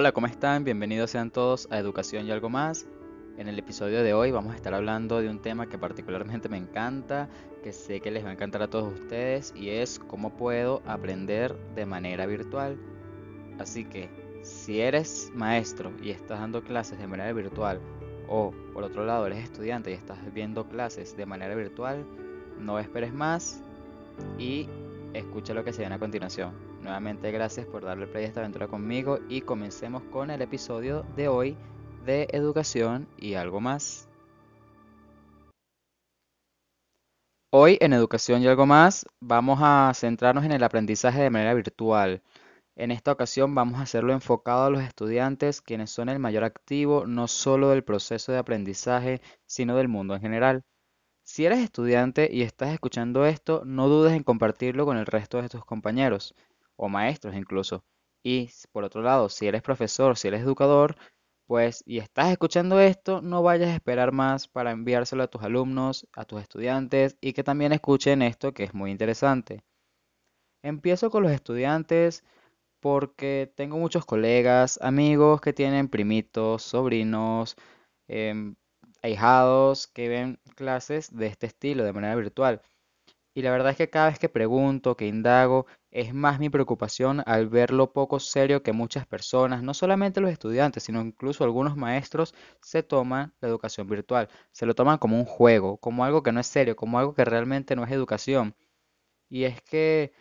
Hola, ¿cómo están? Bienvenidos sean todos a Educación y algo más. En el episodio de hoy vamos a estar hablando de un tema que particularmente me encanta, que sé que les va a encantar a todos ustedes y es cómo puedo aprender de manera virtual. Así que si eres maestro y estás dando clases de manera virtual o por otro lado eres estudiante y estás viendo clases de manera virtual, no esperes más y escucha lo que se viene a continuación. Nuevamente gracias por darle play a esta aventura conmigo y comencemos con el episodio de hoy de educación y algo más. Hoy en educación y algo más vamos a centrarnos en el aprendizaje de manera virtual. En esta ocasión vamos a hacerlo enfocado a los estudiantes, quienes son el mayor activo no solo del proceso de aprendizaje, sino del mundo en general. Si eres estudiante y estás escuchando esto, no dudes en compartirlo con el resto de tus compañeros o maestros incluso. Y por otro lado, si eres profesor, si eres educador, pues y estás escuchando esto, no vayas a esperar más para enviárselo a tus alumnos, a tus estudiantes y que también escuchen esto que es muy interesante. Empiezo con los estudiantes porque tengo muchos colegas, amigos que tienen primitos, sobrinos, eh, ahijados que ven clases de este estilo de manera virtual. Y la verdad es que cada vez que pregunto, que indago, es más mi preocupación al ver lo poco serio que muchas personas, no solamente los estudiantes, sino incluso algunos maestros, se toman la educación virtual. Se lo toman como un juego, como algo que no es serio, como algo que realmente no es educación. Y es que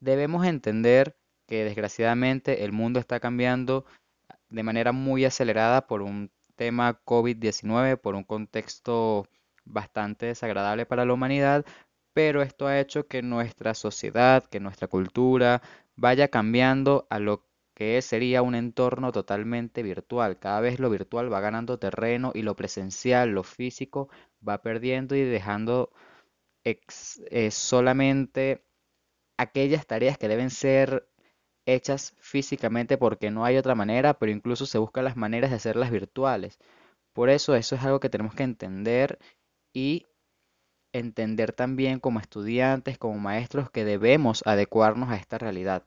debemos entender que desgraciadamente el mundo está cambiando de manera muy acelerada por un tema COVID-19, por un contexto bastante desagradable para la humanidad, pero esto ha hecho que nuestra sociedad, que nuestra cultura vaya cambiando a lo que sería un entorno totalmente virtual. Cada vez lo virtual va ganando terreno y lo presencial, lo físico, va perdiendo y dejando eh, solamente aquellas tareas que deben ser hechas físicamente porque no hay otra manera, pero incluso se buscan las maneras de hacerlas virtuales. Por eso eso es algo que tenemos que entender y entender también como estudiantes, como maestros, que debemos adecuarnos a esta realidad.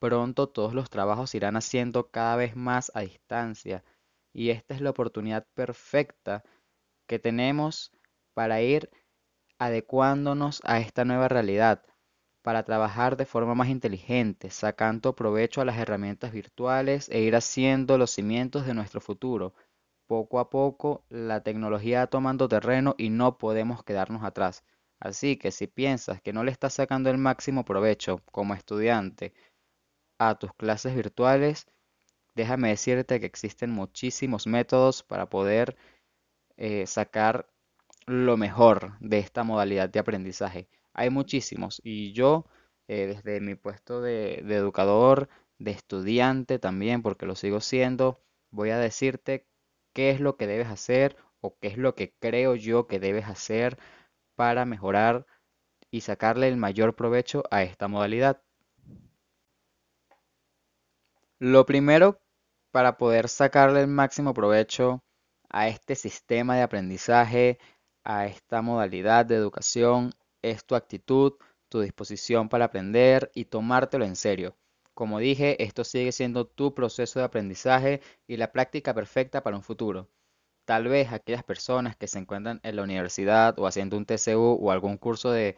Pronto todos los trabajos irán haciendo cada vez más a distancia y esta es la oportunidad perfecta que tenemos para ir adecuándonos a esta nueva realidad, para trabajar de forma más inteligente, sacando provecho a las herramientas virtuales e ir haciendo los cimientos de nuestro futuro. Poco a poco la tecnología va tomando terreno y no podemos quedarnos atrás. Así que si piensas que no le estás sacando el máximo provecho como estudiante a tus clases virtuales, déjame decirte que existen muchísimos métodos para poder eh, sacar lo mejor de esta modalidad de aprendizaje. Hay muchísimos y yo eh, desde mi puesto de, de educador, de estudiante también, porque lo sigo siendo, voy a decirte qué es lo que debes hacer o qué es lo que creo yo que debes hacer para mejorar y sacarle el mayor provecho a esta modalidad. Lo primero para poder sacarle el máximo provecho a este sistema de aprendizaje, a esta modalidad de educación, es tu actitud, tu disposición para aprender y tomártelo en serio. Como dije, esto sigue siendo tu proceso de aprendizaje y la práctica perfecta para un futuro. Tal vez aquellas personas que se encuentran en la universidad o haciendo un TCU o algún curso de,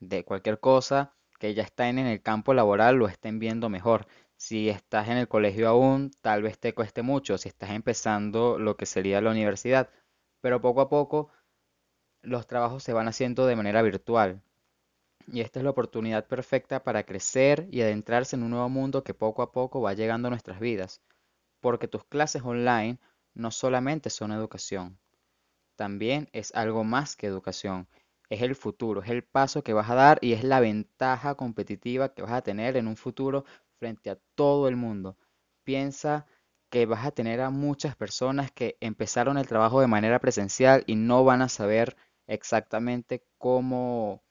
de cualquier cosa que ya están en el campo laboral lo estén viendo mejor. Si estás en el colegio aún, tal vez te cueste mucho si estás empezando lo que sería la universidad, pero poco a poco los trabajos se van haciendo de manera virtual. Y esta es la oportunidad perfecta para crecer y adentrarse en un nuevo mundo que poco a poco va llegando a nuestras vidas. Porque tus clases online no solamente son educación, también es algo más que educación. Es el futuro, es el paso que vas a dar y es la ventaja competitiva que vas a tener en un futuro frente a todo el mundo. Piensa que vas a tener a muchas personas que empezaron el trabajo de manera presencial y no van a saber exactamente cómo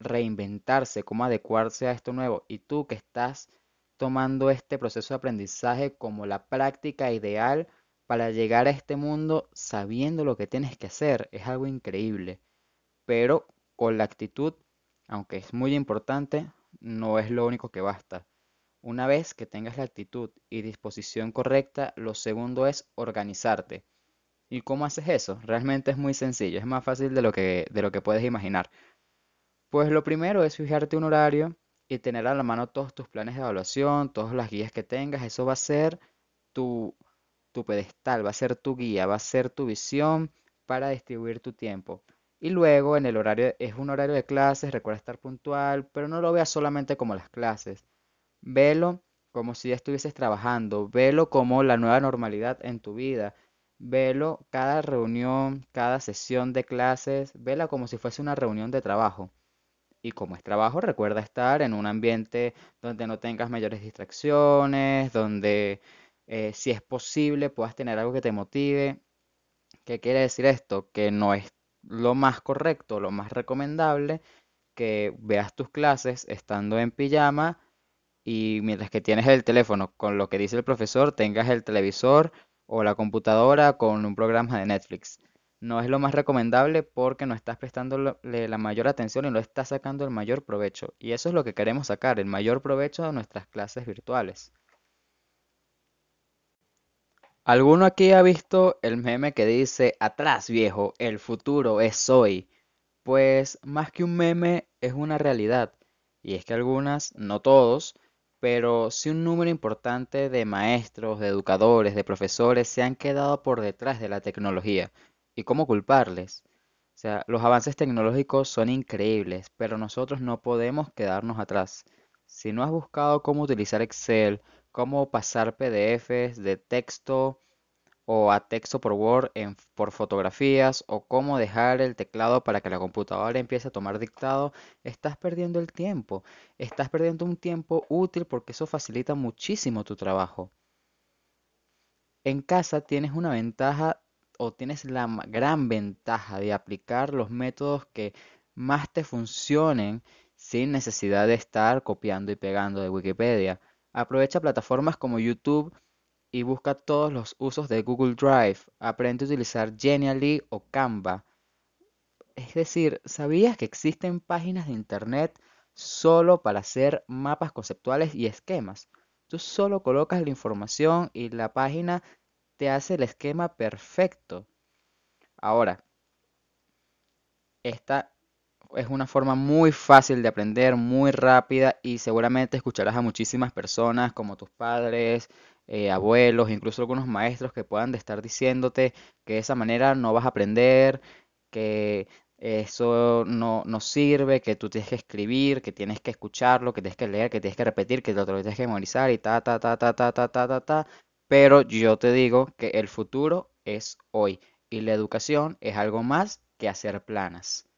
reinventarse, cómo adecuarse a esto nuevo. Y tú que estás tomando este proceso de aprendizaje como la práctica ideal para llegar a este mundo sabiendo lo que tienes que hacer, es algo increíble. Pero con la actitud, aunque es muy importante, no es lo único que basta. Una vez que tengas la actitud y disposición correcta, lo segundo es organizarte. ¿Y cómo haces eso? Realmente es muy sencillo, es más fácil de lo que, de lo que puedes imaginar. Pues lo primero es fijarte un horario y tener a la mano todos tus planes de evaluación, todas las guías que tengas. Eso va a ser tu, tu pedestal, va a ser tu guía, va a ser tu visión para distribuir tu tiempo. Y luego en el horario, es un horario de clases, recuerda estar puntual, pero no lo veas solamente como las clases. Velo como si ya estuvieses trabajando, velo como la nueva normalidad en tu vida. Velo cada reunión, cada sesión de clases, vela como si fuese una reunión de trabajo. Y como es trabajo, recuerda estar en un ambiente donde no tengas mayores distracciones, donde eh, si es posible puedas tener algo que te motive. ¿Qué quiere decir esto? Que no es lo más correcto, lo más recomendable que veas tus clases estando en pijama y mientras que tienes el teléfono con lo que dice el profesor, tengas el televisor o la computadora con un programa de Netflix. No es lo más recomendable porque no estás prestándole la mayor atención y no estás sacando el mayor provecho. Y eso es lo que queremos sacar, el mayor provecho de nuestras clases virtuales. ¿Alguno aquí ha visto el meme que dice, atrás viejo, el futuro es hoy? Pues más que un meme es una realidad. Y es que algunas, no todos, pero sí un número importante de maestros, de educadores, de profesores se han quedado por detrás de la tecnología. ¿Y cómo culparles? O sea, los avances tecnológicos son increíbles, pero nosotros no podemos quedarnos atrás. Si no has buscado cómo utilizar Excel, cómo pasar PDFs de texto o a texto por Word por fotografías o cómo dejar el teclado para que la computadora empiece a tomar dictado, estás perdiendo el tiempo. Estás perdiendo un tiempo útil porque eso facilita muchísimo tu trabajo. En casa tienes una ventaja o tienes la gran ventaja de aplicar los métodos que más te funcionen sin necesidad de estar copiando y pegando de Wikipedia. Aprovecha plataformas como YouTube y busca todos los usos de Google Drive. Aprende a utilizar Genially o Canva. Es decir, ¿sabías que existen páginas de internet solo para hacer mapas conceptuales y esquemas? Tú solo colocas la información y la página te hace el esquema perfecto. Ahora, esta es una forma muy fácil de aprender, muy rápida y seguramente escucharás a muchísimas personas como tus padres, eh, abuelos, incluso algunos maestros que puedan estar diciéndote que de esa manera no vas a aprender, que eso no, sirve, que tú tienes que escribir, que tienes que escucharlo, que tienes que leer, que tienes que repetir, que lo tienes que memorizar y ta, ta, ta, ta, ta, ta, ta, ta, ta. Pero yo te digo que el futuro es hoy y la educación es algo más que hacer planas.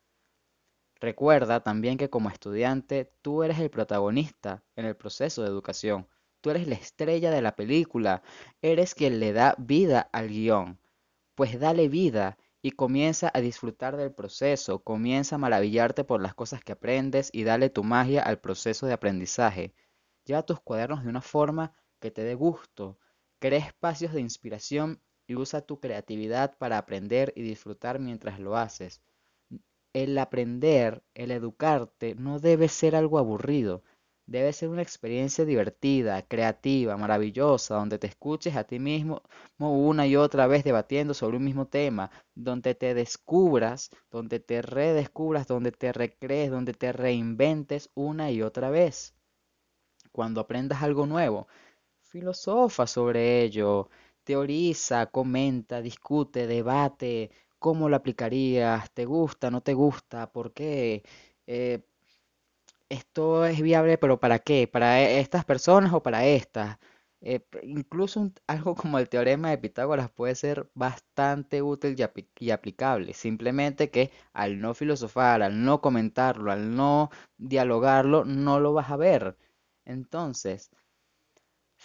Recuerda también que como estudiante tú eres el protagonista en el proceso de educación. Tú eres la estrella de la película, eres quien le da vida al guion. Pues dale vida y comienza a disfrutar del proceso, comienza a maravillarte por las cosas que aprendes y dale tu magia al proceso de aprendizaje. Lleva tus cuadernos de una forma que te dé gusto, crea espacios de inspiración y usa tu creatividad para aprender y disfrutar mientras lo haces el aprender, el educarte, no debe ser algo aburrido. Debe ser una experiencia divertida, creativa, maravillosa, donde te escuches a ti mismo una y otra vez debatiendo sobre un mismo tema, donde te descubras, donde te redescubras, donde te recrees, donde te reinventes una y otra vez. Cuando aprendas algo nuevo, filosofa sobre ello, teoriza, comenta, discute, debate, ¿Cómo lo aplicarías? ¿Te gusta? ¿No te gusta? ¿Por qué? Eh, ¿esto es viable, pero para qué? ¿Para e, estas personas o para estas? Eh, incluso algo como el teorema de Pitágoras puede ser bastante útil y, y aplicable. Simplemente que al no filosofar, al no comentarlo, al no dialogarlo, no lo vas a ver. Entonces,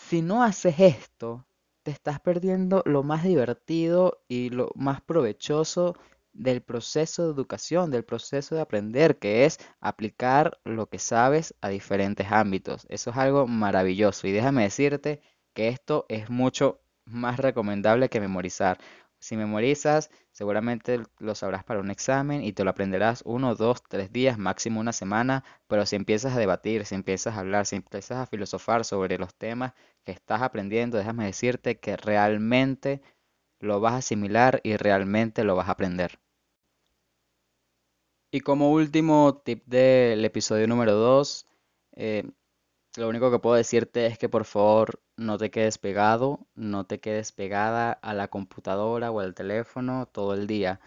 si no haces esto, te estás perdiendo lo más divertido y lo más provechoso del proceso de educación, del proceso de aprender, que es aplicar lo que sabes a diferentes ámbitos. Eso es algo maravilloso y déjame decirte que esto es mucho más recomendable que memorizar. Si memorizas, seguramente lo sabrás para un examen y te lo aprenderás uno, dos, tres días, máximo una semana, pero si empiezas a debatir, si empiezas a hablar, si empiezas a filosofar sobre los temas que estás aprendiendo, déjame decirte que realmente lo vas a asimilar y realmente lo vas a aprender. Y como último tip del episodio número 2, lo único que puedo decirte es que por favor no te quedes pegado, no te quedes pegada a la computadora o al teléfono todo el día.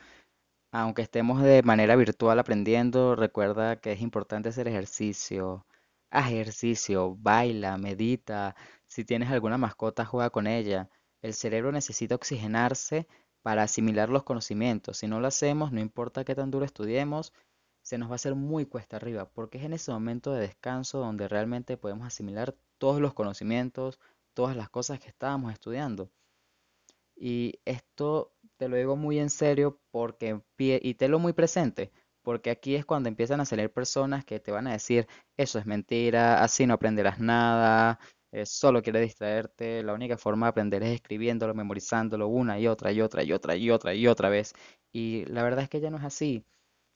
Aunque estemos de manera virtual aprendiendo, recuerda que es importante hacer ejercicio. Haz ejercicio, baila, medita. Si tienes alguna mascota, juega con ella. El cerebro necesita oxigenarse para asimilar los conocimientos. Si no lo hacemos, no importa qué tan duro estudiemos, se nos va a hacer muy cuesta arriba, porque es en ese momento de descanso donde realmente podemos asimilar todos los conocimientos, todas las cosas que estábamos estudiando. Y esto te lo digo muy en serio porque y te lo muy presente, porque aquí es cuando empiezan a salir personas que te van a decir, eso es mentira, así no aprenderás nada, eh, solo quieres distraerte, la única forma de aprender es escribiéndolo, memorizándolo una y otra y otra y otra y otra y otra vez. Y la verdad es que ya no es así.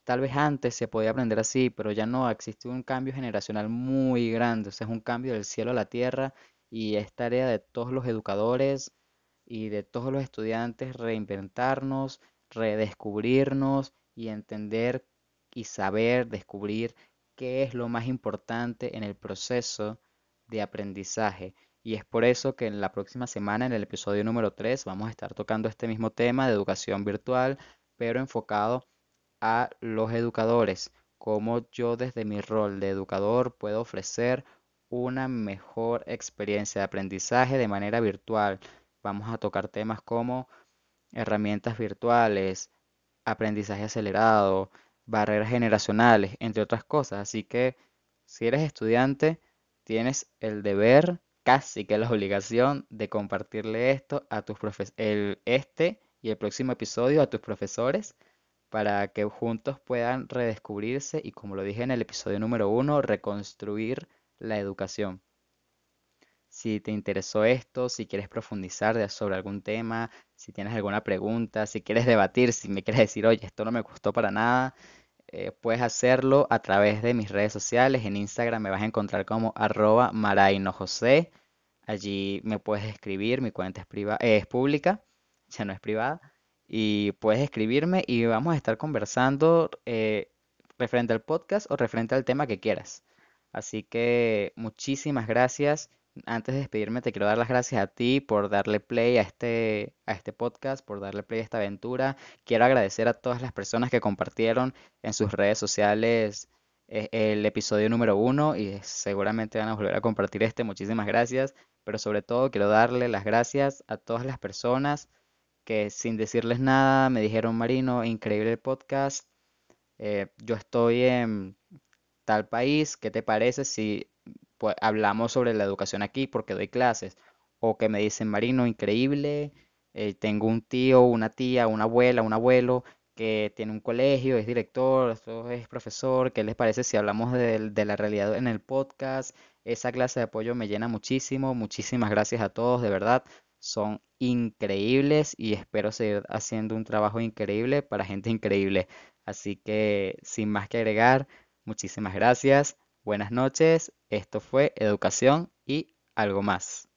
Tal vez antes se podía aprender así, pero ya no, existe un cambio generacional muy grande, o sea, es un cambio del cielo a la tierra y es tarea de todos los educadores y de todos los estudiantes reinventarnos, redescubrirnos y entender y saber descubrir qué es lo más importante en el proceso de aprendizaje. Y es por eso que en la próxima semana, en el episodio número 3, vamos a estar tocando este mismo tema de educación virtual, pero enfocado a los educadores, cómo yo desde mi rol de educador puedo ofrecer una mejor experiencia de aprendizaje de manera virtual. Vamos a tocar temas como herramientas virtuales, aprendizaje acelerado, barreras generacionales, entre otras cosas. Así que si eres estudiante, tienes el deber, casi que la obligación de compartirle esto a tus profesores, el este y el próximo episodio a tus profesores para que juntos puedan redescubrirse y, como lo dije en el episodio número uno, reconstruir la educación. Si te interesó esto, si quieres profundizar sobre algún tema, si tienes alguna pregunta, si quieres debatir, si me quieres decir, oye, esto no me gustó para nada, eh, puedes hacerlo a través de mis redes sociales. En Instagram me vas a encontrar como arroba marainojosé. Allí me puedes escribir, mi cuenta es, es pública, ya no es privada y puedes escribirme y vamos a estar conversando eh, referente al podcast o referente al tema que quieras. Así que muchísimas gracias. Antes de despedirme, te quiero dar las gracias a ti por darle play a este, a este podcast, por darle play a esta aventura. Quiero agradecer a todas las personas que compartieron en sus redes sociales eh, el episodio número uno y seguramente van a volver a compartir este. Muchísimas gracias. Pero sobre todo quiero darle las gracias a todas las personas que sin decirles nada me dijeron, Marino, increíble el podcast, eh, yo estoy en tal país, ¿qué te parece si pues, hablamos sobre la educación aquí porque doy clases? O que me dicen, Marino, increíble, eh, tengo un tío, una tía, una abuela, un abuelo que tiene un colegio, es director, es profesor, ¿qué les parece si hablamos de, de la realidad en el podcast? Esa clase de apoyo me llena muchísimo, muchísimas gracias a todos, de verdad son increíbles y espero seguir haciendo un trabajo increíble para gente increíble. Así que sin más que agregar, muchísimas gracias, buenas noches, esto fue Educación y algo más.